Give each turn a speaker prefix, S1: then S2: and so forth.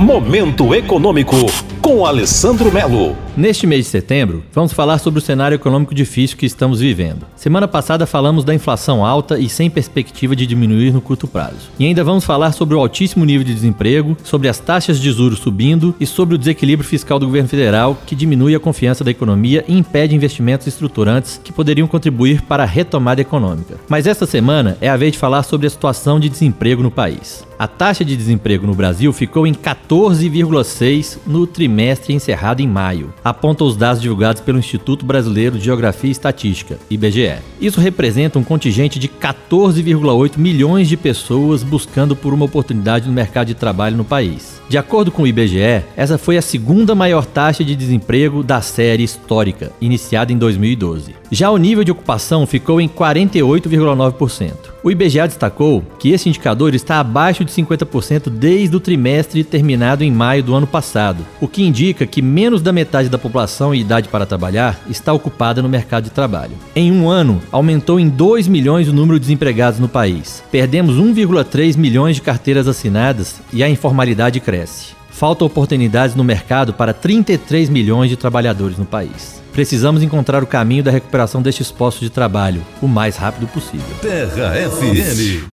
S1: Momento Econômico, com Alessandro Melo.
S2: Neste mês de setembro, vamos falar sobre o cenário econômico difícil que estamos vivendo. Semana passada falamos da inflação alta e sem perspectiva de diminuir no curto prazo. E ainda vamos falar sobre o altíssimo nível de desemprego, sobre as taxas de juros subindo e sobre o desequilíbrio fiscal do governo federal, que diminui a confiança da economia e impede investimentos estruturantes que poderiam contribuir para a retomada econômica. Mas esta semana é a vez de falar sobre a situação de desemprego no país. A taxa de desemprego no Brasil ficou em 14,6 no trimestre encerrado em maio, apontam os dados divulgados pelo Instituto Brasileiro de Geografia e Estatística, IBGE. Isso representa um contingente de 14,8 milhões de pessoas buscando por uma oportunidade no mercado de trabalho no país. De acordo com o IBGE, essa foi a segunda maior taxa de desemprego da série histórica, iniciada em 2012. Já o nível de ocupação ficou em 48,9%. O IBGE destacou que esse indicador está abaixo de 50% desde o trimestre terminado em maio do ano passado, o que indica que menos da metade da população em idade para trabalhar está ocupada no mercado de trabalho. Em um ano, aumentou em 2 milhões o número de desempregados no país. Perdemos 1,3 milhões de carteiras assinadas e a informalidade cresce. Faltam oportunidades no mercado para 33 milhões de trabalhadores no país. Precisamos encontrar o caminho da recuperação destes postos de trabalho o mais rápido possível.
S1: Terra FM